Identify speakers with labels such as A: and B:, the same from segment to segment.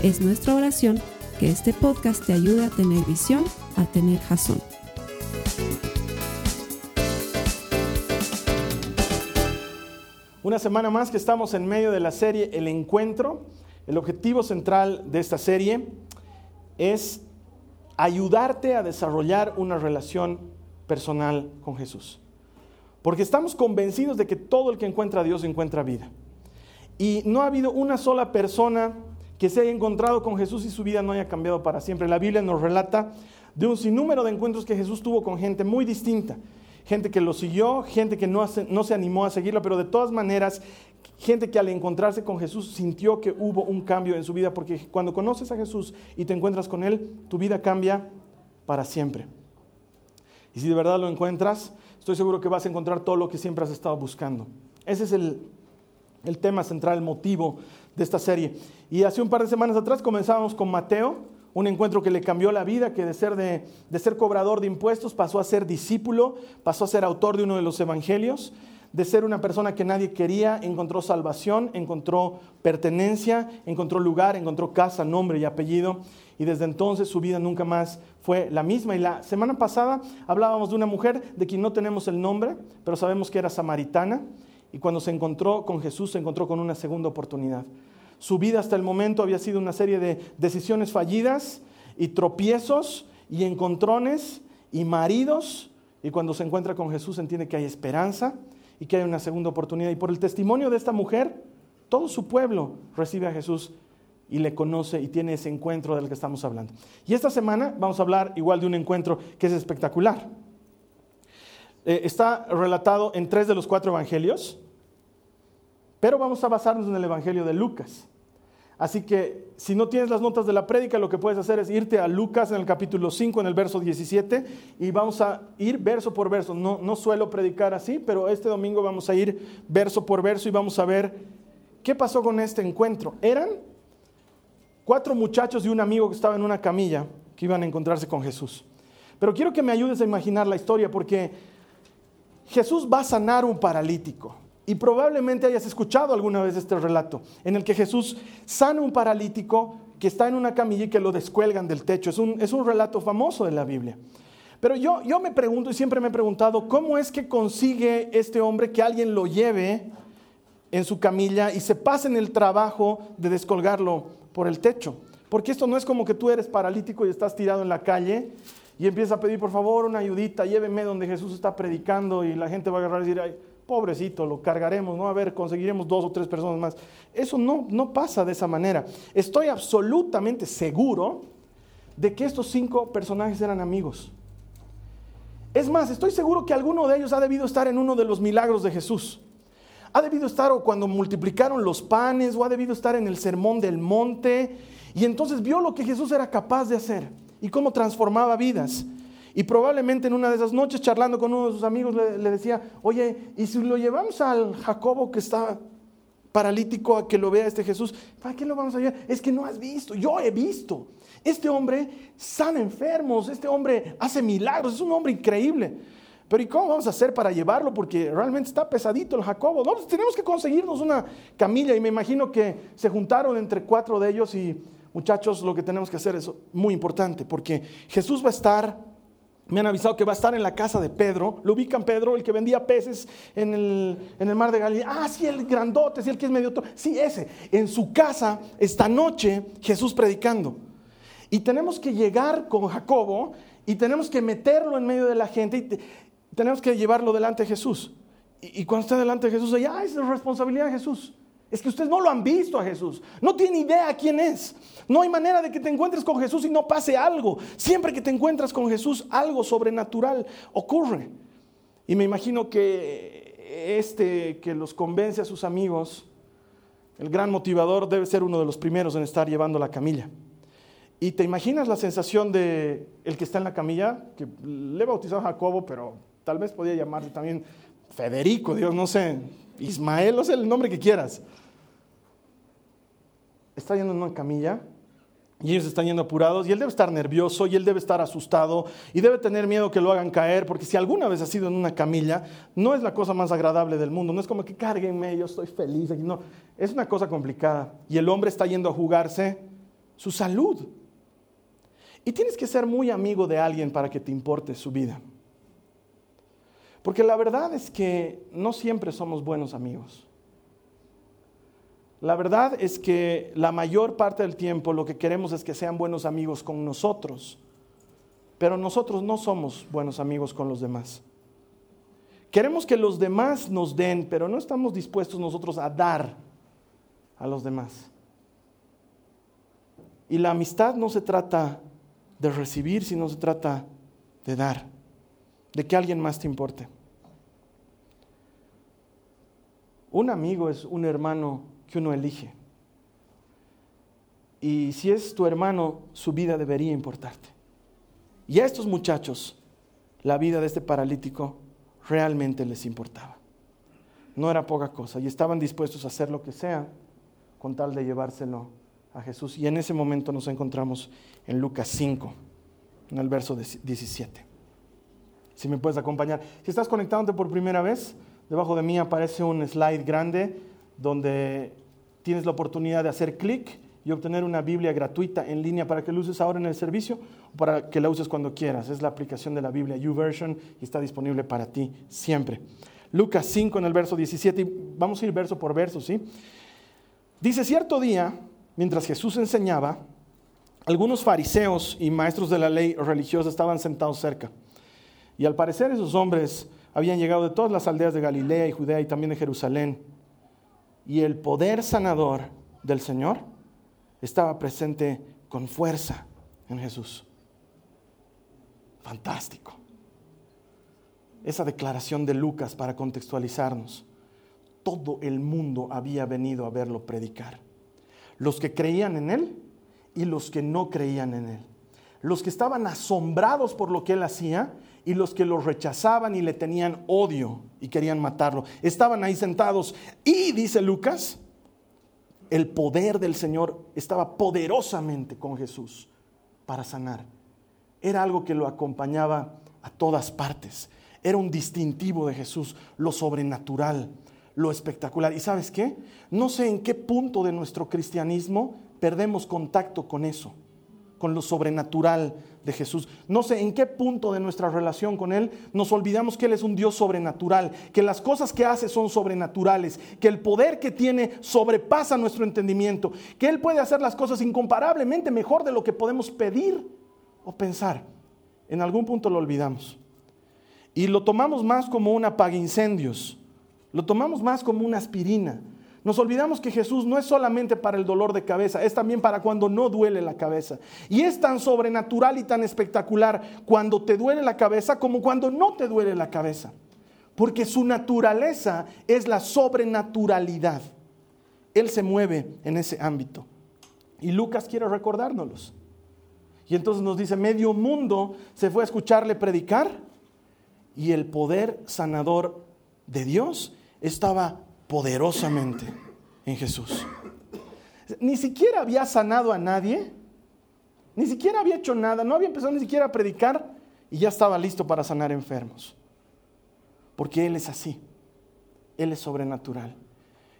A: Es nuestra oración que este podcast te ayude a tener visión, a tener jazón.
B: Una semana más que estamos en medio de la serie El Encuentro. El objetivo central de esta serie es ayudarte a desarrollar una relación personal con Jesús. Porque estamos convencidos de que todo el que encuentra a Dios encuentra vida. Y no ha habido una sola persona que se haya encontrado con Jesús y su vida no haya cambiado para siempre. La Biblia nos relata de un sinnúmero de encuentros que Jesús tuvo con gente muy distinta. Gente que lo siguió, gente que no, no se animó a seguirlo, pero de todas maneras, gente que al encontrarse con Jesús sintió que hubo un cambio en su vida, porque cuando conoces a Jesús y te encuentras con Él, tu vida cambia para siempre. Y si de verdad lo encuentras, estoy seguro que vas a encontrar todo lo que siempre has estado buscando. Ese es el, el tema central, el motivo de esta serie. Y hace un par de semanas atrás comenzábamos con Mateo, un encuentro que le cambió la vida, que de ser, de, de ser cobrador de impuestos pasó a ser discípulo, pasó a ser autor de uno de los evangelios, de ser una persona que nadie quería, encontró salvación, encontró pertenencia, encontró lugar, encontró casa, nombre y apellido. Y desde entonces su vida nunca más fue la misma. Y la semana pasada hablábamos de una mujer de quien no tenemos el nombre, pero sabemos que era samaritana. Y cuando se encontró con Jesús, se encontró con una segunda oportunidad. Su vida hasta el momento había sido una serie de decisiones fallidas y tropiezos y encontrones y maridos. Y cuando se encuentra con Jesús entiende que hay esperanza y que hay una segunda oportunidad. Y por el testimonio de esta mujer, todo su pueblo recibe a Jesús y le conoce y tiene ese encuentro del que estamos hablando. Y esta semana vamos a hablar igual de un encuentro que es espectacular. Eh, está relatado en tres de los cuatro evangelios, pero vamos a basarnos en el evangelio de Lucas. Así que si no tienes las notas de la prédica, lo que puedes hacer es irte a Lucas en el capítulo 5, en el verso 17, y vamos a ir verso por verso. No, no suelo predicar así, pero este domingo vamos a ir verso por verso y vamos a ver qué pasó con este encuentro. Eran cuatro muchachos y un amigo que estaba en una camilla que iban a encontrarse con Jesús. Pero quiero que me ayudes a imaginar la historia porque Jesús va a sanar un paralítico. Y probablemente hayas escuchado alguna vez este relato, en el que Jesús sana un paralítico que está en una camilla y que lo descuelgan del techo. Es un, es un relato famoso de la Biblia. Pero yo, yo me pregunto y siempre me he preguntado, ¿cómo es que consigue este hombre que alguien lo lleve en su camilla y se pase en el trabajo de descolgarlo por el techo? Porque esto no es como que tú eres paralítico y estás tirado en la calle y empiezas a pedir, por favor, una ayudita, lléveme donde Jesús está predicando y la gente va a agarrar y decir, ay, pobrecito, lo cargaremos, ¿no? A ver, conseguiremos dos o tres personas más. Eso no, no pasa de esa manera. Estoy absolutamente seguro de que estos cinco personajes eran amigos. Es más, estoy seguro que alguno de ellos ha debido estar en uno de los milagros de Jesús. Ha debido estar o cuando multiplicaron los panes, o ha debido estar en el sermón del monte, y entonces vio lo que Jesús era capaz de hacer y cómo transformaba vidas. Y probablemente en una de esas noches, charlando con uno de sus amigos, le, decía, oye, ¿y si lo llevamos al Jacobo que está paralítico a que lo vea este Jesús? ¿Para qué lo vamos a llevar? Es que no has visto, yo he visto. Este hombre sana enfermos, este hombre hace milagros, es un hombre increíble. Pero ¿y cómo vamos a hacer para llevarlo? Porque realmente está pesadito el Jacobo. No, tenemos que conseguirnos una camilla y me imagino que se juntaron entre cuatro de ellos y muchachos, lo que tenemos que hacer es muy importante porque Jesús va a estar me han avisado que va a estar en la casa de Pedro. Lo ubican Pedro, el que vendía peces en el, mar de Galilea. Ah, sí, el grandote, sí, el que es medio... Sí, ese. En su casa, esta noche, Jesús predicando. Y tenemos que llegar con Jacobo y tenemos que meterlo en medio de la gente y tenemos que llevarlo delante de Jesús. Y, cuando está delante de Jesús, ya es responsabilidad de Jesús. Es que ustedes no lo han visto a Jesús. No tienen idea quién es. No hay manera de que te encuentres con Jesús y no pase algo. Siempre que te encuentras con Jesús, algo sobrenatural ocurre. Y me imagino que este que los convence a sus amigos, el gran motivador debe ser uno de los primeros en estar llevando la camilla. Y te imaginas la sensación de el que está en la camilla, que le bautizó a Jacobo, pero tal vez podía llamarse también Federico, Dios, no sé, Ismael, no sé el nombre que quieras. Está yendo en una camilla y ellos están yendo apurados y él debe estar nervioso y él debe estar asustado y debe tener miedo que lo hagan caer, porque si alguna vez ha sido en una camilla, no es la cosa más agradable del mundo, no es como que cárguenme, yo estoy feliz aquí, no, es una cosa complicada. Y el hombre está yendo a jugarse su salud. Y tienes que ser muy amigo de alguien para que te importe su vida. Porque la verdad es que no siempre somos buenos amigos. La verdad es que la mayor parte del tiempo lo que queremos es que sean buenos amigos con nosotros, pero nosotros no somos buenos amigos con los demás. Queremos que los demás nos den, pero no estamos dispuestos nosotros a dar a los demás. Y la amistad no se trata de recibir, sino se trata de dar, de que alguien más te importe. Un amigo es un hermano que uno elige. Y si es tu hermano, su vida debería importarte. Y a estos muchachos, la vida de este paralítico realmente les importaba. No era poca cosa y estaban dispuestos a hacer lo que sea con tal de llevárselo a Jesús. Y en ese momento nos encontramos en Lucas 5, en el verso 17. Si me puedes acompañar. Si estás conectándote por primera vez, debajo de mí aparece un slide grande donde tienes la oportunidad de hacer clic y obtener una Biblia gratuita en línea para que la uses ahora en el servicio o para que la uses cuando quieras. Es la aplicación de la Biblia YouVersion y está disponible para ti siempre. Lucas 5 en el verso 17, vamos a ir verso por verso, ¿sí? Dice, cierto día, mientras Jesús enseñaba, algunos fariseos y maestros de la ley religiosa estaban sentados cerca. Y al parecer esos hombres habían llegado de todas las aldeas de Galilea y Judea y también de Jerusalén y el poder sanador del Señor estaba presente con fuerza en Jesús. Fantástico. Esa declaración de Lucas para contextualizarnos. Todo el mundo había venido a verlo predicar. Los que creían en él y los que no creían en él. Los que estaban asombrados por lo que él hacía y los que lo rechazaban y le tenían odio y querían matarlo. Estaban ahí sentados y, dice Lucas, el poder del Señor estaba poderosamente con Jesús para sanar. Era algo que lo acompañaba a todas partes. Era un distintivo de Jesús, lo sobrenatural, lo espectacular. ¿Y sabes qué? No sé en qué punto de nuestro cristianismo perdemos contacto con eso con lo sobrenatural Jesús. No sé en qué punto de nuestra relación con Él nos olvidamos que Él es un Dios sobrenatural, que las cosas que hace son sobrenaturales, que el poder que tiene sobrepasa nuestro entendimiento, que Él puede hacer las cosas incomparablemente mejor de lo que podemos pedir o pensar. En algún punto lo olvidamos. Y lo tomamos más como un incendios, lo tomamos más como una aspirina nos olvidamos que Jesús no es solamente para el dolor de cabeza, es también para cuando no duele la cabeza. Y es tan sobrenatural y tan espectacular cuando te duele la cabeza como cuando no te duele la cabeza. Porque su naturaleza es la sobrenaturalidad. Él se mueve en ese ámbito. Y Lucas quiere recordárnoslos. Y entonces nos dice, medio mundo se fue a escucharle predicar y el poder sanador de Dios estaba poderosamente en Jesús. Ni siquiera había sanado a nadie, ni siquiera había hecho nada, no había empezado ni siquiera a predicar y ya estaba listo para sanar enfermos. Porque Él es así, Él es sobrenatural.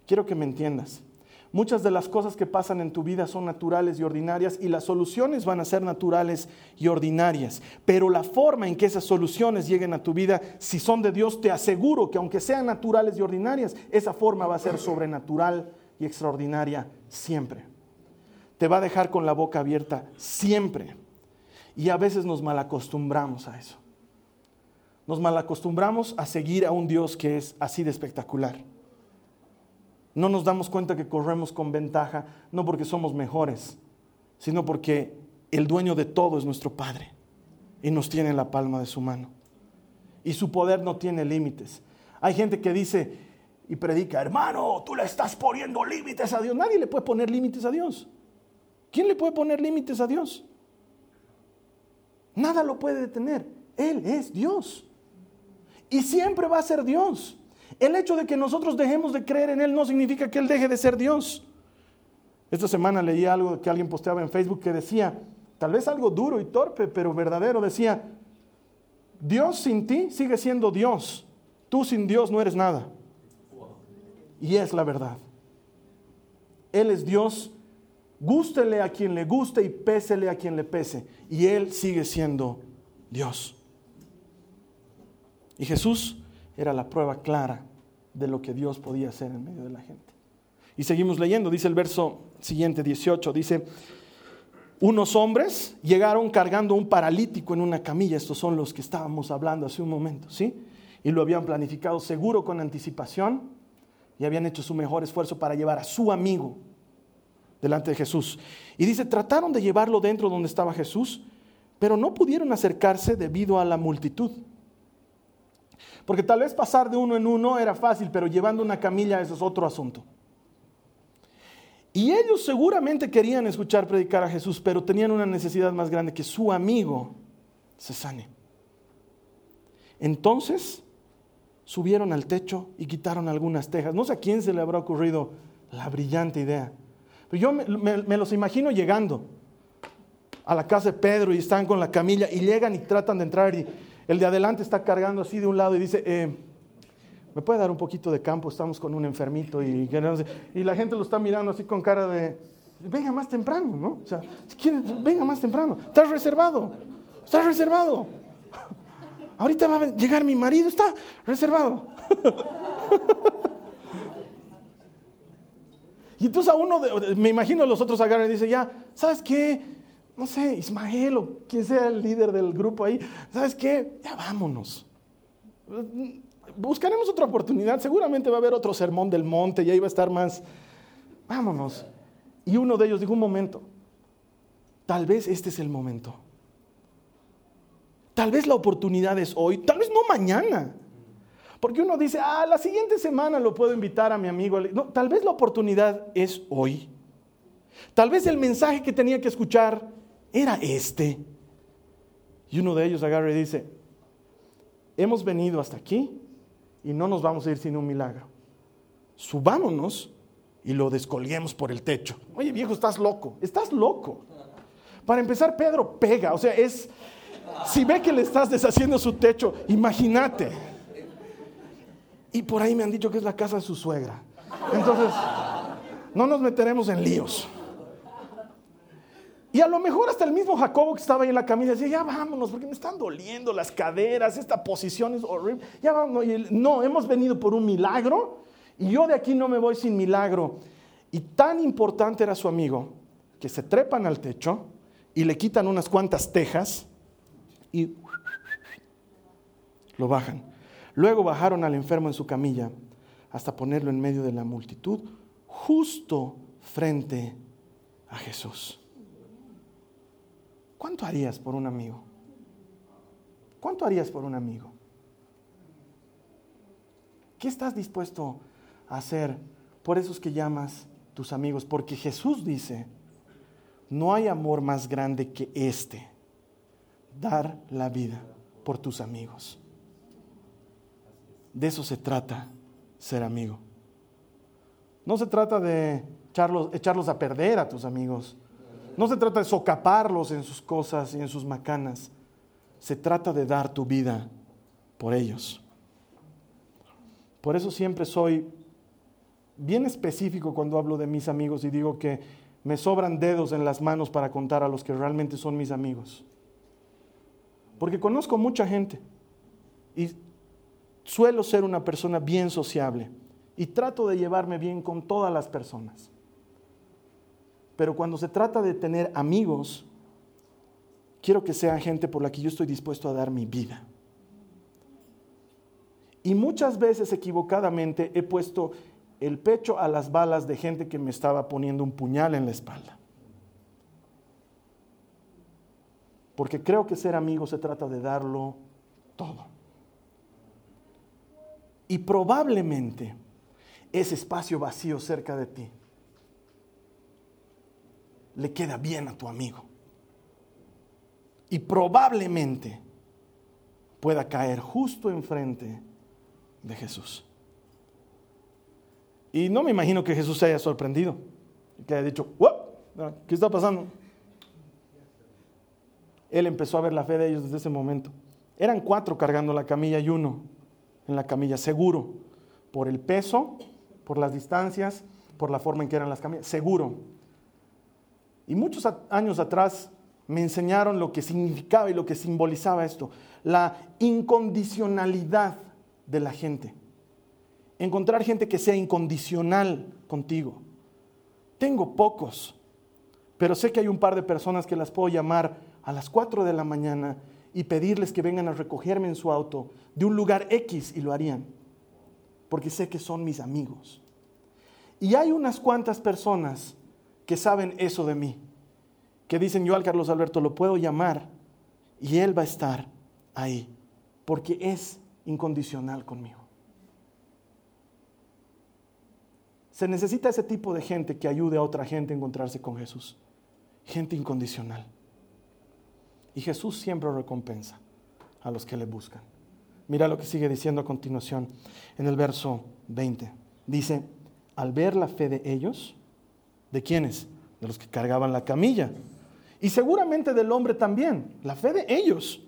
B: Quiero que me entiendas. Muchas de las cosas que pasan en tu vida son naturales y ordinarias y las soluciones van a ser naturales y ordinarias. Pero la forma en que esas soluciones lleguen a tu vida, si son de Dios, te aseguro que aunque sean naturales y ordinarias, esa forma va a ser sobrenatural y extraordinaria siempre. Te va a dejar con la boca abierta siempre. Y a veces nos malacostumbramos a eso. Nos malacostumbramos a seguir a un Dios que es así de espectacular. No nos damos cuenta que corremos con ventaja, no porque somos mejores, sino porque el dueño de todo es nuestro Padre y nos tiene en la palma de su mano. Y su poder no tiene límites. Hay gente que dice y predica, hermano, tú le estás poniendo límites a Dios. Nadie le puede poner límites a Dios. ¿Quién le puede poner límites a Dios? Nada lo puede detener. Él es Dios. Y siempre va a ser Dios. El hecho de que nosotros dejemos de creer en Él no significa que Él deje de ser Dios. Esta semana leí algo que alguien posteaba en Facebook que decía, tal vez algo duro y torpe, pero verdadero, decía, Dios sin ti sigue siendo Dios. Tú sin Dios no eres nada. Y es la verdad. Él es Dios, gústele a quien le guste y pésele a quien le pese. Y Él sigue siendo Dios. Y Jesús era la prueba clara de lo que Dios podía hacer en medio de la gente. Y seguimos leyendo, dice el verso siguiente, 18, dice, unos hombres llegaron cargando un paralítico en una camilla, estos son los que estábamos hablando hace un momento, ¿sí? Y lo habían planificado seguro con anticipación y habían hecho su mejor esfuerzo para llevar a su amigo delante de Jesús. Y dice, trataron de llevarlo dentro donde estaba Jesús, pero no pudieron acercarse debido a la multitud. Porque tal vez pasar de uno en uno era fácil, pero llevando una camilla eso es otro asunto. Y ellos seguramente querían escuchar predicar a Jesús, pero tenían una necesidad más grande que su amigo se sane. Entonces subieron al techo y quitaron algunas tejas. No sé a quién se le habrá ocurrido la brillante idea. Pero yo me, los imagino llegando a la casa de Pedro y están con la camilla y llegan y tratan de entrar y el de adelante está cargando así de un lado y dice, eh, ¿me puede dar un poquito de campo? Estamos con un enfermito y, y la gente lo está mirando así con cara de, venga más temprano, ¿no? O sea, venga más temprano. Estás reservado, estás reservado. Ahorita va a llegar mi marido, está reservado. y entonces a uno, me imagino los otros agarran y dicen, ya, ¿sabes qué? No sé, Ismael o quien sea el líder del grupo ahí, ¿sabes qué? Ya vámonos. Buscaremos otra oportunidad, seguramente va a haber otro sermón del monte y ahí va a estar más, vámonos. Y uno de ellos dijo, un momento, tal vez este es el momento. Tal vez la oportunidad es hoy, tal vez no mañana. Porque uno dice, ah, la siguiente semana lo puedo invitar a mi amigo. No, tal vez la oportunidad es hoy. Tal vez el mensaje que tenía que escuchar era este. Y uno de ellos agarra y dice, hemos venido hasta aquí y no nos vamos a ir sin un milagro. Subámonos y lo descolguemos por el techo. Oye viejo, estás loco, estás loco. Para empezar, Pedro pega, o sea, es, si ve que le estás deshaciendo su techo, imagínate. Y por ahí me han dicho que es la casa de su suegra. Entonces, no nos meteremos en líos. Y a lo mejor hasta el mismo Jacobo que estaba ahí en la camilla decía, ya vámonos, porque me están doliendo las caderas, esta posición es horrible. Ya vámonos. no, hemos venido por un milagro y yo de aquí no me voy sin milagro. Y tan importante era su amigo que se trepan al techo y le quitan unas cuantas tejas y lo bajan. Luego bajaron al enfermo en su camilla hasta ponerlo en medio de la multitud, justo frente a Jesús. ¿Cuánto harías por un amigo? ¿Cuánto harías por un amigo? ¿Qué estás dispuesto a hacer por esos que llamas tus amigos? Porque Jesús dice, no hay amor más grande que este dar la vida por tus amigos. De eso se trata ser amigo. No se trata de echarlos, echarlos, a perder a tus amigos. No se trata de socaparlos en sus cosas y en sus macanas. Se trata de dar tu vida por ellos. Por eso siempre soy bien específico cuando hablo de mis amigos y digo que me sobran dedos en las manos para contar a los que realmente son mis amigos. Porque conozco mucha gente y suelo ser una persona bien sociable y trato de llevarme bien con todas las personas. Pero cuando se trata de tener amigos, quiero que sea gente por la que yo estoy dispuesto a dar mi vida. Y muchas veces equivocadamente he puesto el pecho a las balas de gente que me estaba poniendo un puñal en la espalda. porque creo que ser amigo se trata de darlo todo. Y probablemente ese espacio vacío cerca de ti le queda bien a tu amigo. y probablemente pueda caer justo enfrente de Jesús. Y no me imagino que Jesús se haya sorprendido, que haya dicho, ¿qué está pasando? Él empezó a ver la fe de ellos desde ese momento. Eran cuatro cargando la camilla y uno en la camilla, seguro, por el peso, por las distancias, por la forma en que eran las camillas, seguro. Y muchos años atrás me enseñaron lo que significaba y lo que simbolizaba esto, la incondicionalidad de la gente. Encontrar gente que sea incondicional contigo. Tengo pocos, pero sé que hay un par de personas que las puedo llamar a las 4 de la mañana y pedirles que vengan a recogerme en su auto de un lugar X y lo harían, porque sé que son mis amigos. Y hay unas cuantas personas que saben eso de mí, que dicen yo al Carlos Alberto lo puedo llamar y él va a estar ahí, porque es incondicional conmigo. Se necesita ese tipo de gente que ayude a otra gente a encontrarse con Jesús. Gente incondicional. Y Jesús siempre recompensa a los que le buscan. Mira lo que sigue diciendo a continuación en el verso 20. Dice, al ver la fe de ellos, ¿de quiénes? De los que cargaban la camilla. Y seguramente del hombre también, la fe de ellos.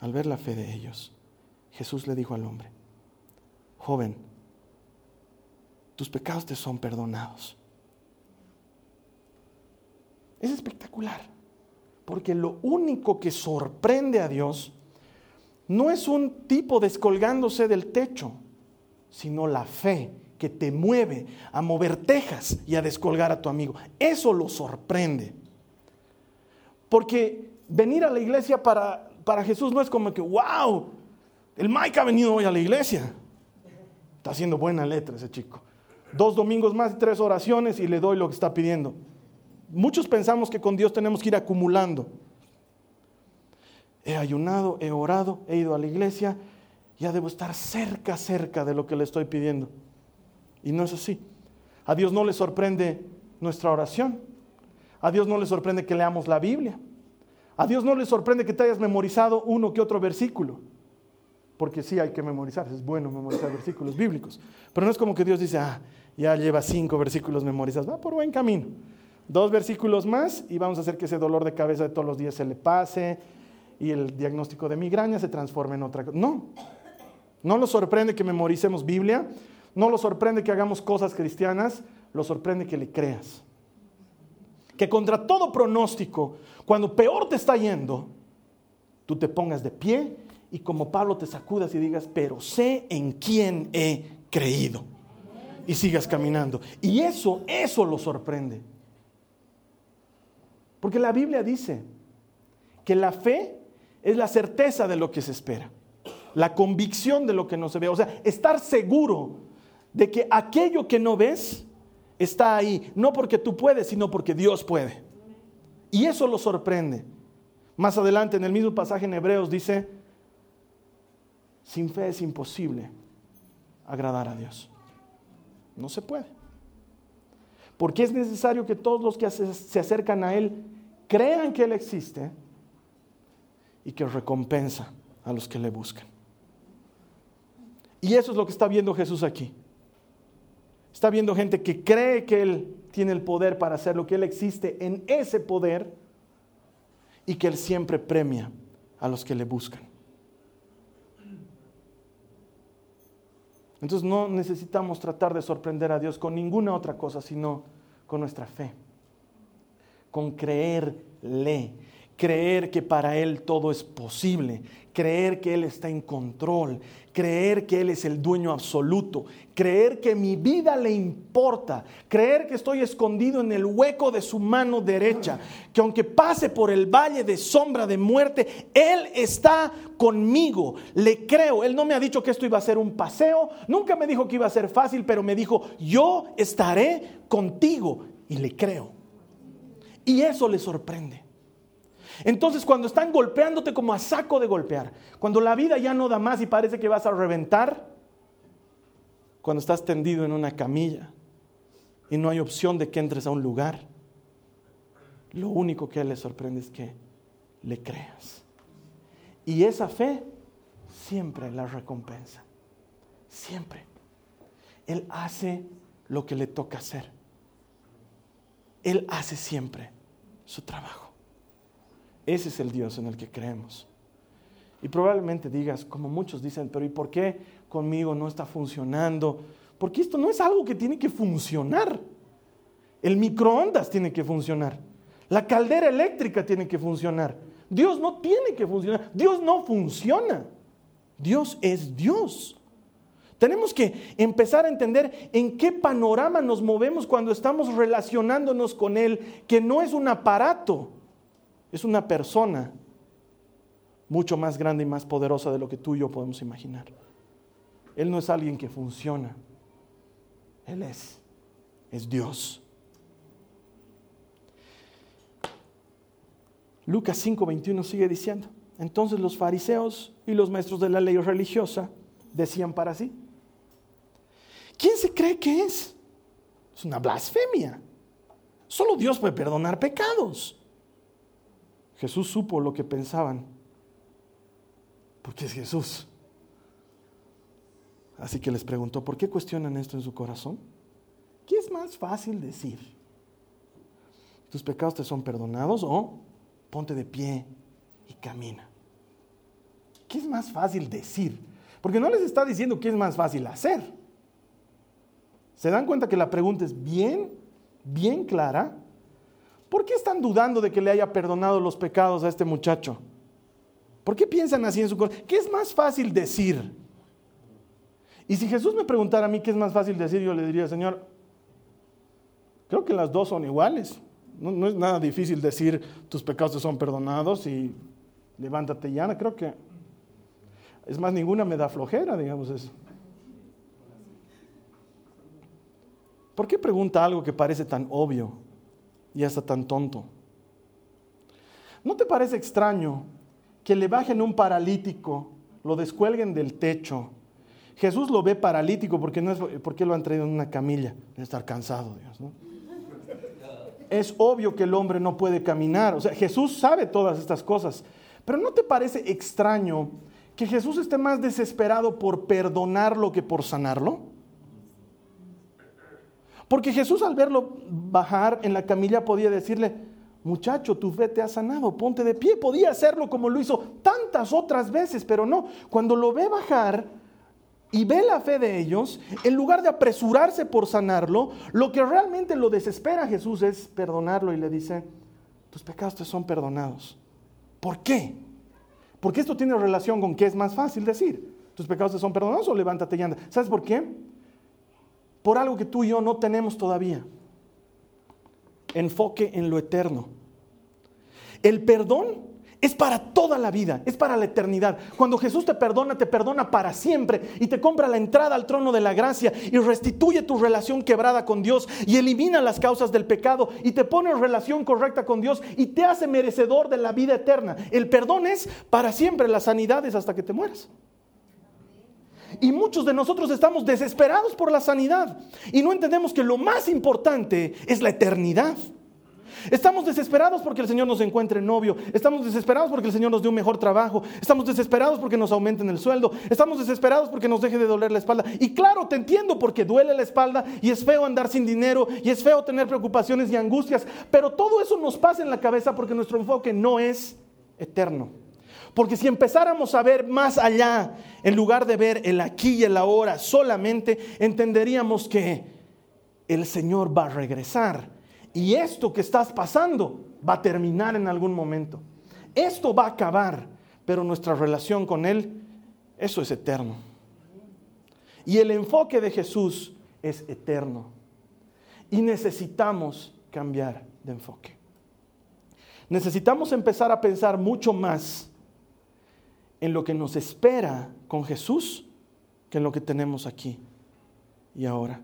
B: Al ver la fe de ellos, Jesús le dijo al hombre, joven, tus pecados te son perdonados. Es espectacular, porque lo único que sorprende a Dios no es un tipo descolgándose del techo, sino la fe que te mueve a mover tejas y a descolgar a tu amigo. Eso lo sorprende. Porque venir a la iglesia para, para Jesús no es como que, wow, el Mike ha venido hoy a la iglesia. Está haciendo buena letra ese chico. Dos domingos más tres oraciones y le doy lo que está pidiendo. Muchos pensamos que con Dios tenemos que ir acumulando. He ayunado, he orado, he ido a la iglesia, ya debo estar cerca, cerca de lo que le estoy pidiendo. Y no es así. A Dios no le sorprende nuestra oración. A Dios no le sorprende que leamos la Biblia. A Dios no le sorprende que te hayas memorizado uno que otro versículo porque sí hay que memorizar, es bueno memorizar versículos bíblicos, pero no es como que Dios dice, ah, ya lleva cinco versículos memorizados, va por buen camino. Dos versículos más y vamos a hacer que ese dolor de cabeza de todos los días se le pase y el diagnóstico de migraña se transforme en otra cosa. No, no lo sorprende que memoricemos Biblia, no lo sorprende que hagamos cosas cristianas, lo sorprende que le creas. Que contra todo pronóstico, cuando peor te está yendo, tú te pongas de pie y como Pablo te sacudas y digas, pero sé en quién he creído. Y sigas caminando. Y eso, eso lo sorprende. Porque la Biblia dice que la fe es la certeza de lo que se espera, la convicción de lo que no se ve. O sea, estar seguro de que aquello que no ves está ahí, no porque tú puedes, sino porque Dios puede. Y eso lo sorprende. Más adelante en el mismo pasaje en Hebreos dice, sin fe es imposible agradar a Dios. No se puede. Porque es necesario que todos los que se acercan a Él crean que Él existe y que recompensa a los que le buscan. Y eso es lo que está viendo Jesús aquí. Está viendo gente que cree que Él tiene el poder para hacer lo que Él existe en ese poder y que Él siempre premia a los que le buscan. Entonces no necesitamos tratar de sorprender a Dios con ninguna otra cosa, sino con nuestra fe, con creerle, creer que para Él todo es posible, creer que Él está en control, creer que Él es el dueño absoluto, creer que mi vida le importa, creer que estoy escondido en el hueco de su mano derecha, que aunque pase por el valle de sombra de muerte, Él está conmigo, le creo. Él no me ha dicho que esto iba a ser un paseo, nunca me dijo que iba a ser fácil, pero me dijo, yo estaré contigo y le creo. Y eso le sorprende. Entonces cuando están golpeándote como a saco de golpear, cuando la vida ya no da más y parece que vas a reventar, cuando estás tendido en una camilla y no hay opción de que entres a un lugar, lo único que a Él le sorprende es que le creas. Y esa fe siempre la recompensa. Siempre. Él hace lo que le toca hacer. Él hace siempre su trabajo. Ese es el Dios en el que creemos. Y probablemente digas, como muchos dicen, pero ¿y por qué conmigo no está funcionando? Porque esto no es algo que tiene que funcionar. El microondas tiene que funcionar. La caldera eléctrica tiene que funcionar. Dios no tiene que funcionar. Dios no funciona. Dios es Dios. Tenemos que empezar a entender en qué panorama nos movemos cuando estamos relacionándonos con Él, que no es un aparato, es una persona mucho más grande y más poderosa de lo que tú y yo podemos imaginar. Él no es alguien que funciona, Él es, es Dios. Lucas 5:21 sigue diciendo, entonces los fariseos y los maestros de la ley religiosa decían para sí, ¿quién se cree que es? Es una blasfemia. Solo Dios puede perdonar pecados. Jesús supo lo que pensaban, porque es Jesús. Así que les preguntó, ¿por qué cuestionan esto en su corazón? ¿Qué es más fácil decir? ¿Tus pecados te son perdonados o ponte de pie y camina? ¿Qué es más fácil decir? Porque no les está diciendo qué es más fácil hacer. ¿Se dan cuenta que la pregunta es bien, bien clara? ¿Por qué están dudando de que le haya perdonado los pecados a este muchacho? ¿Por qué piensan así en su corazón? ¿Qué es más fácil decir? Y si Jesús me preguntara a mí qué es más fácil decir, yo le diría, Señor, creo que las dos son iguales. No, es nada difícil decir tus pecados son perdonados y levántate y anda. Creo que es más, ninguna me da flojera, digamos eso. ¿Por qué pregunta algo que parece tan obvio y hasta tan tonto? ¿No te parece extraño que le bajen un paralítico, lo descuelguen del techo? Jesús lo ve paralítico porque, no es, porque lo han traído en una camilla, de estar cansado, Dios, ¿no? Es obvio que el hombre no puede caminar, o sea, Jesús sabe todas estas cosas, pero ¿no te parece extraño que Jesús esté más desesperado por perdonarlo que por sanarlo? Porque Jesús al verlo bajar en la camilla podía decirle, muchacho, tu fe te ha sanado, ponte de pie. Podía hacerlo como lo hizo tantas otras veces, pero no. Cuando lo ve bajar y ve la fe de ellos, en lugar de apresurarse por sanarlo, lo que realmente lo desespera Jesús es perdonarlo y le dice, tus pecados te son perdonados. ¿Por qué? Porque esto tiene relación con qué es más fácil decir. Tus pecados te son perdonados o levántate y anda. ¿Sabes por qué? Por algo que tú y yo no tenemos todavía. Enfoque en lo eterno. El perdón es para toda la vida, es para la eternidad. Cuando Jesús te perdona, te perdona para siempre y te compra la entrada al trono de la gracia y restituye tu relación quebrada con Dios y elimina las causas del pecado y te pone en relación correcta con Dios y te hace merecedor de la vida eterna. El perdón es para siempre, la sanidad es hasta que te mueras. Y muchos de nosotros estamos desesperados por la sanidad y no entendemos que lo más importante es la eternidad. Estamos desesperados porque el Señor nos encuentre novio. Estamos desesperados porque el Señor nos dé un mejor trabajo. Estamos desesperados porque nos aumenten el sueldo. Estamos desesperados porque nos deje de doler la espalda. Y claro, te entiendo porque duele la espalda y es feo andar sin dinero y es feo tener preocupaciones y angustias. Pero todo eso nos pasa en la cabeza porque nuestro enfoque no es eterno. Porque si empezáramos a ver más allá, en lugar de ver el aquí y el ahora solamente, entenderíamos que el Señor va a regresar y esto que estás pasando va a terminar en algún momento. Esto va a acabar, pero nuestra relación con Él, eso es eterno. Y el enfoque de Jesús es eterno. Y necesitamos cambiar de enfoque. Necesitamos empezar a pensar mucho más en lo que nos espera con Jesús que en lo que tenemos aquí y ahora.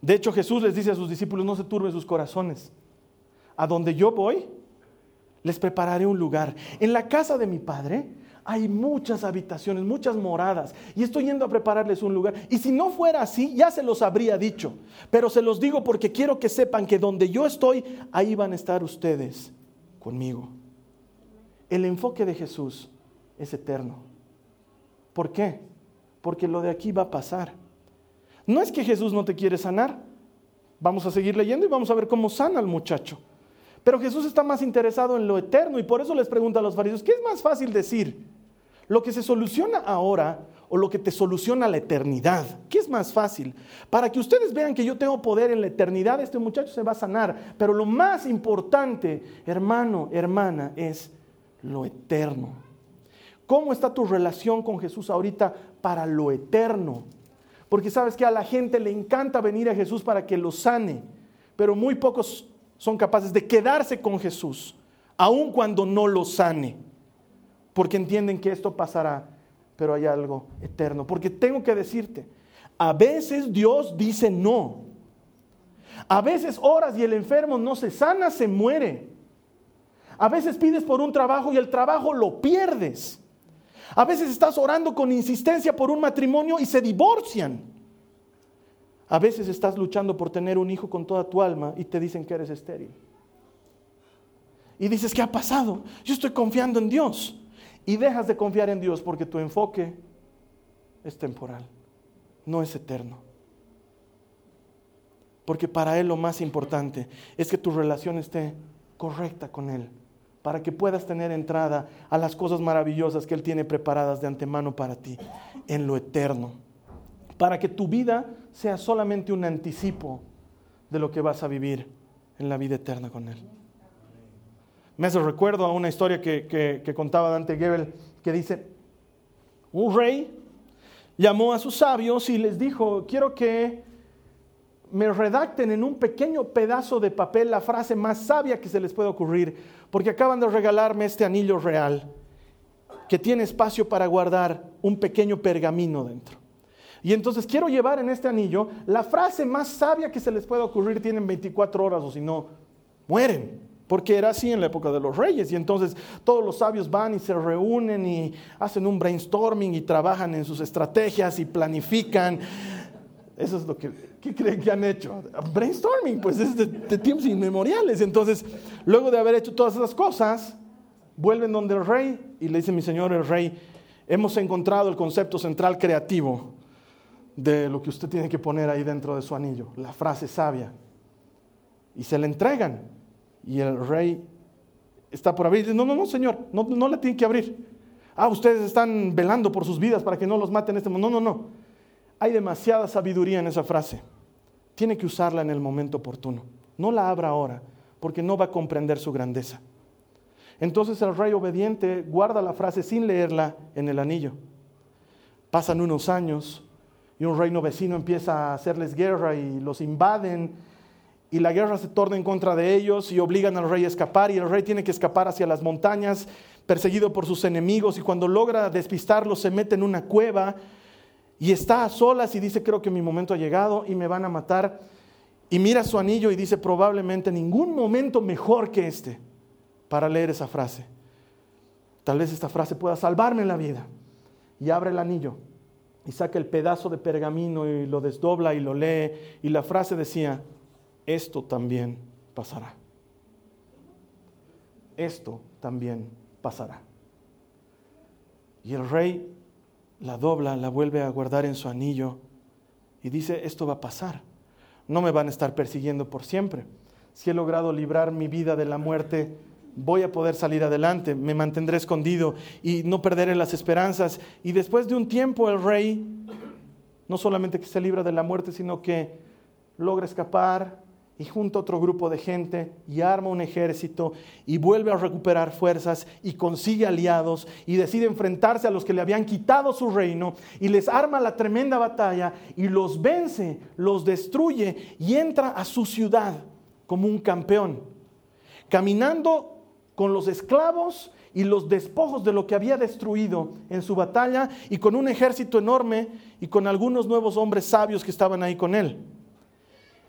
B: De hecho, Jesús les dice a sus discípulos, no se turben sus corazones. A donde yo voy, les prepararé un lugar. En la casa de mi Padre hay muchas habitaciones, muchas moradas, y estoy yendo a prepararles un lugar. Y si no fuera así, ya se los habría dicho, pero se los digo porque quiero que sepan que donde yo estoy, ahí van a estar ustedes conmigo. El enfoque de Jesús es eterno. ¿Por qué? Porque lo de aquí va a pasar. No es que Jesús no te quiere sanar. Vamos a seguir leyendo y vamos a ver cómo sana al muchacho. Pero Jesús está más interesado en lo eterno y por eso les pregunta a los fariseos, ¿qué es más fácil decir? Lo que se soluciona ahora o lo que te soluciona la eternidad. ¿Qué es más fácil? Para que ustedes vean que yo tengo poder en la eternidad, este muchacho se va a sanar. Pero lo más importante, hermano, hermana, es lo eterno. ¿Cómo está tu relación con Jesús ahorita para lo eterno? Porque sabes que a la gente le encanta venir a Jesús para que lo sane, pero muy pocos son capaces de quedarse con Jesús, aun cuando no lo sane porque entienden que esto pasará, pero hay algo eterno. Porque tengo que decirte, a veces Dios dice no. A veces oras y el enfermo no se sana, se muere. A veces pides por un trabajo y el trabajo lo pierdes. A veces estás orando con insistencia por un matrimonio y se divorcian. A veces estás luchando por tener un hijo con toda tu alma y te dicen que eres estéril. Y dices, ¿qué ha pasado? Yo estoy confiando en Dios y dejas de confiar en Dios porque tu enfoque es temporal, no es eterno. Porque para Él lo más importante es que tu relación esté correcta con Él, para que puedas tener entrada a las cosas maravillosas que Él tiene preparadas de antemano para ti en lo eterno, para que tu vida sea solamente un anticipo de lo que vas a vivir en la vida eterna con Él. Me hace recuerdo a una historia que, contaba Dante Gebel que dice, un rey llamó a sus sabios y les dijo, quiero que me redacten en un pequeño pedazo de papel la frase más sabia que se les pueda ocurrir, porque acaban de regalarme este anillo real que tiene espacio para guardar un pequeño pergamino dentro. Y entonces quiero llevar en este anillo la frase más sabia que se les pueda ocurrir, tienen 24 horas o si no, mueren. Porque era así en la época de los reyes. Y entonces todos los sabios van y se reúnen y hacen un brainstorming y trabajan en sus estrategias y planifican. Eso es lo que ¿qué creen que han hecho. Brainstorming, pues es de, de tiempos inmemoriales. Entonces, luego de haber hecho todas esas cosas, vuelven donde el rey y le dice mi señor el rey, hemos encontrado el concepto central creativo de lo que usted tiene que poner ahí dentro de su anillo, la frase sabia. Y se le entregan. Y el rey está por abrir. Dice, no, no, no, señor, no, no le tiene que abrir. Ah, ustedes están velando por sus vidas para que no los maten este mundo. No, no, no. Hay demasiada sabiduría en esa frase. Tiene que usarla en el momento oportuno. No la abra ahora, porque no va a comprender su grandeza. Entonces el rey obediente guarda la frase sin leerla en el anillo. Pasan unos años y un reino vecino empieza a hacerles guerra y los invaden y la guerra se torna en contra de ellos y obligan al rey a escapar y el rey tiene que escapar hacia las montañas perseguido por sus enemigos y cuando logra despistarlos se mete en una cueva y está a solas y dice creo que mi momento ha llegado y me van a matar y mira su anillo y dice probablemente ningún momento mejor que este para leer esa frase. Tal vez esta frase pueda salvarme la vida. Y abre el anillo y saca el pedazo de pergamino y lo desdobla y lo lee y la frase decía, esto también pasará. Esto también pasará. Y el rey la dobla, la vuelve a guardar en su anillo y dice, esto va a pasar. No me van a estar persiguiendo por siempre. Si he logrado librar mi vida de la muerte, voy a poder salir adelante, me mantendré escondido y no perderé las esperanzas. Y después de un tiempo el rey, no solamente que se libra de la muerte, sino que logra escapar, y junta otro grupo de gente y arma un ejército y vuelve a recuperar fuerzas y consigue aliados y decide enfrentarse a los que le habían quitado su reino y les arma la tremenda batalla y los vence, los destruye y entra a su ciudad como un campeón, caminando con los esclavos y los despojos de lo que había destruido en su batalla y con un ejército enorme y con algunos nuevos hombres sabios que estaban ahí con él.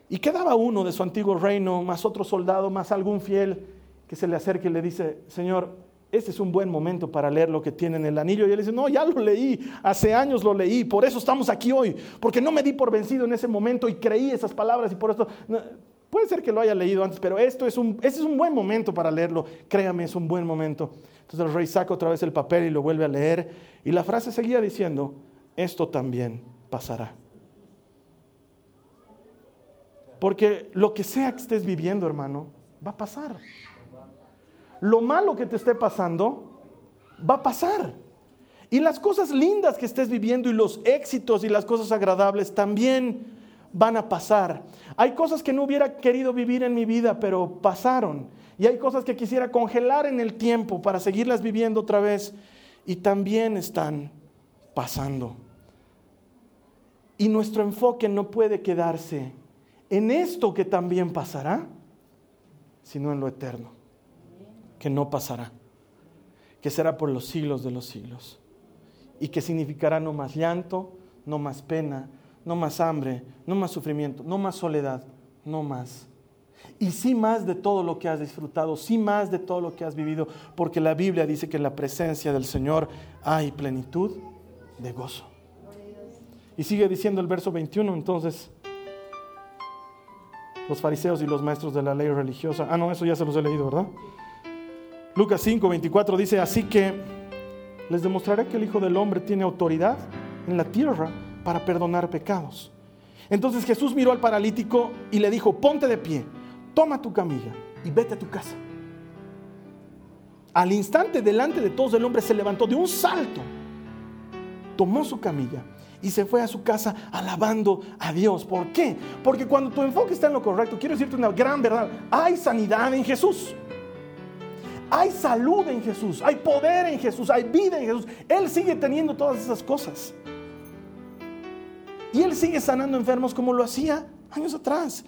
B: Y quedaba uno de su antiguo reino, más otro soldado, más algún fiel que se le acerque y le dice, Señor, este es un buen momento para leer lo que tiene en el anillo. Y él dice, no, ya lo leí, hace años lo leí, por eso estamos aquí hoy, porque no me di por vencido en ese momento y creí esas palabras y por esto... puede ser que lo haya leído antes, pero esto es un, este es un buen momento para leerlo. Créame, es un buen momento. Entonces el rey saca otra vez el papel y lo vuelve a leer. Y la frase seguía diciendo, esto también pasará. Porque lo que sea que estés viviendo, hermano, va a pasar lo malo que te esté pasando va a pasar. Y las cosas lindas que estés viviendo y los éxitos y las cosas agradables también van a pasar. Hay cosas que no hubiera querido vivir en mi vida, pero pasaron. Y hay cosas que quisiera congelar en el tiempo para seguirlas viviendo otra vez y también están pasando. Y nuestro enfoque no puede quedarse en esto que también pasará, sino en lo eterno que no pasará, que será por los siglos de los siglos y que significará no más llanto, no más pena, no más hambre, no más sufrimiento, no más soledad, no más. Y sí más de todo lo que has disfrutado, sí más de todo lo que has vivido, porque la Biblia dice que en la presencia del Señor hay plenitud de gozo. Y sigue diciendo el verso 21, entonces, los fariseos y los maestros de la ley religiosa, ah, no, eso ya se los he leído, ¿verdad? Lucas 5, 24 dice, así que les demostraré que el Hijo del Hombre tiene autoridad en la tierra para perdonar pecados. Entonces Jesús miró al paralítico y le dijo, ponte de pie, toma tu camilla y vete a tu casa. Al instante delante de todos el hombre se levantó de un salto, tomó su camilla y se fue a su casa alabando a Dios. ¿Por qué? Porque cuando tu enfoque está en lo correcto, quiero decirte una gran verdad, hay sanidad en Jesús. Hay salud en Jesús, hay poder en Jesús, hay vida en Jesús. Él sigue teniendo todas esas cosas. Y Él sigue sanando enfermos como lo hacía años atrás.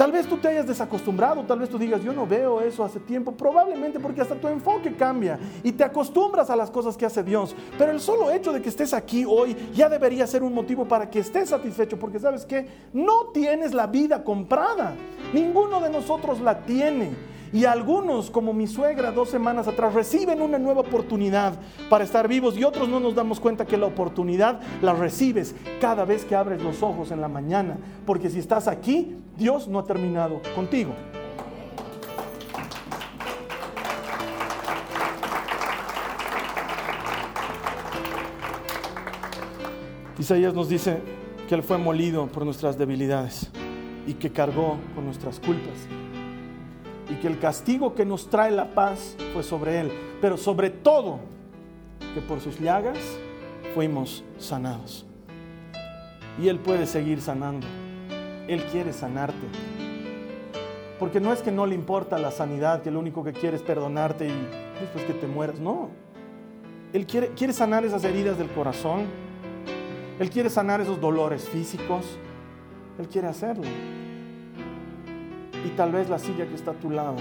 B: Tal vez tú te hayas desacostumbrado, tal vez tú digas, yo no veo eso hace tiempo, probablemente porque hasta tu enfoque cambia y te acostumbras a las cosas que hace Dios. Pero el solo hecho de que estés aquí hoy ya debería ser un motivo para que estés satisfecho, porque sabes que no tienes la vida comprada, ninguno de nosotros la tiene. Y algunos, como mi suegra dos semanas atrás, reciben una nueva oportunidad para estar vivos y otros no nos damos cuenta que la oportunidad la recibes cada vez que abres los ojos en la mañana. Porque si estás aquí, Dios no ha terminado contigo. Isaías nos dice que Él fue molido por nuestras debilidades y que cargó con nuestras culpas y que el castigo que nos trae la paz fue sobre Él, pero sobre todo que por sus llagas fuimos sanados. Y Él puede seguir sanando. Él quiere sanarte. Porque no es que no le importa la sanidad, que lo único que quiere es perdonarte y después que te mueras. No. Él quiere, quiere sanar esas heridas del corazón. Él quiere sanar esos dolores físicos. Él quiere hacerlo. Y tal vez la silla que está a tu lado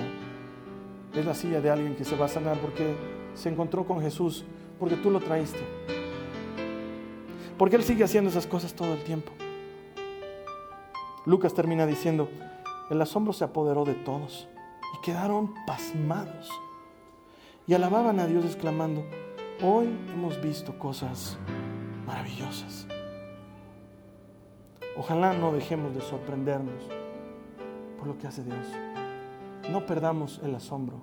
B: es la silla de alguien que se va a sanar porque se encontró con Jesús, porque tú lo traíste. Porque Él sigue haciendo esas cosas todo el tiempo. Lucas termina diciendo, el asombro se apoderó de todos y quedaron pasmados. Y alababan a Dios exclamando, hoy hemos visto cosas maravillosas. Ojalá no dejemos de sorprendernos por lo que hace Dios. No perdamos el asombro.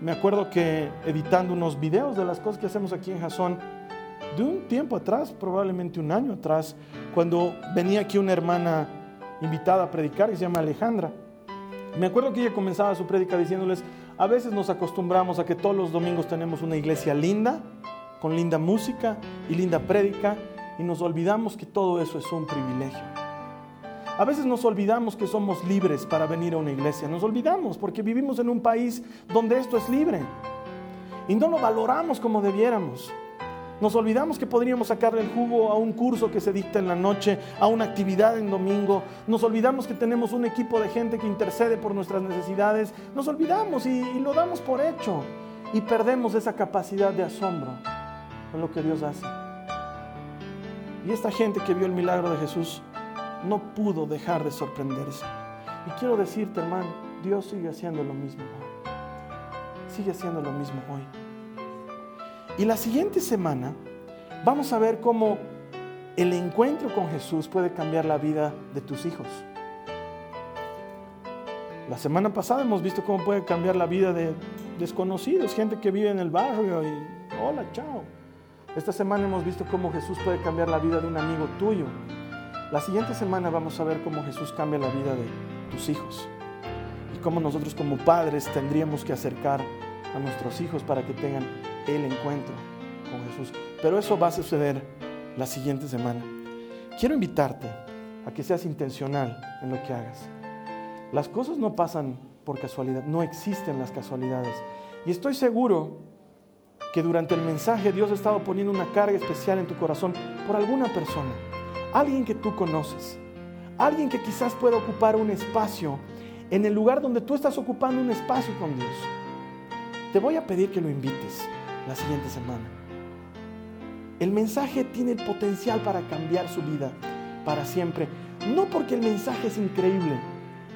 B: Me acuerdo que editando unos videos de las cosas que hacemos aquí en Jason, de un tiempo atrás, probablemente un año atrás, cuando venía aquí una hermana invitada a predicar que se llama Alejandra. Me acuerdo que ella comenzaba su prédica diciéndoles, a veces nos acostumbramos a que todos los domingos tenemos una iglesia linda, con linda música y linda prédica, y nos olvidamos que todo eso es un privilegio. A veces nos olvidamos que somos libres para venir a una iglesia. Nos olvidamos porque vivimos en un país donde esto es libre. Y no lo valoramos como debiéramos. Nos olvidamos que podríamos sacarle el jugo a un curso que se dicta en la noche, a una actividad en domingo. Nos olvidamos que tenemos un equipo de gente que intercede por nuestras necesidades. Nos olvidamos y, lo damos por hecho. Y perdemos esa capacidad de asombro con lo que Dios hace. Y esta gente que vio el milagro de Jesús no pudo dejar de sorprenderse. Y quiero decirte, hermano, Dios sigue haciendo lo mismo. sigue haciendo lo mismo hoy. Y la siguiente semana vamos a ver cómo el encuentro con Jesús puede cambiar la vida de tus hijos. La semana pasada hemos visto cómo puede cambiar la vida de desconocidos, gente que vive en el barrio y hola, chao. Esta semana hemos visto cómo Jesús puede cambiar la vida de un amigo tuyo. La siguiente semana vamos a ver cómo Jesús cambia la vida de tus hijos y cómo nosotros como padres tendríamos que acercar a nuestros hijos para que tengan el encuentro con Jesús. Pero eso va a suceder la siguiente semana. Quiero invitarte a que seas intencional en lo que hagas. Las cosas no pasan por casualidad, no existen las casualidades. Y estoy seguro que durante el mensaje Dios ha estado poniendo una carga especial en tu corazón por alguna persona, alguien que tú conoces, alguien que quizás pueda ocupar un espacio en el lugar donde tú estás ocupando un espacio con Dios. Te voy a pedir que lo invites la siguiente semana. El mensaje tiene el potencial para cambiar su vida para siempre, no porque el mensaje es increíble,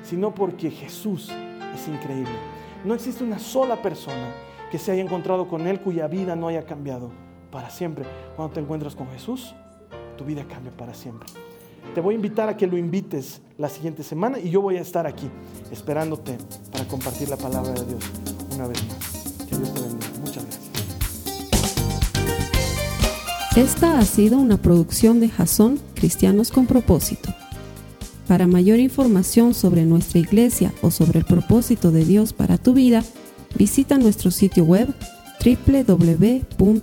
B: sino porque Jesús es increíble. No existe una sola persona que se haya encontrado con Él cuya vida no haya cambiado para siempre. Cuando te encuentras con Jesús, tu vida cambia para siempre. Te voy a invitar a que lo invites la siguiente semana y yo voy a estar aquí esperándote para compartir la palabra de Dios una vez más. Que Dios te bendiga. Muchas gracias.
A: Esta ha sido una producción de Jason Cristianos con propósito. Para mayor información sobre nuestra iglesia o sobre el propósito de Dios para tu vida, visita nuestro sitio web www.jason.info.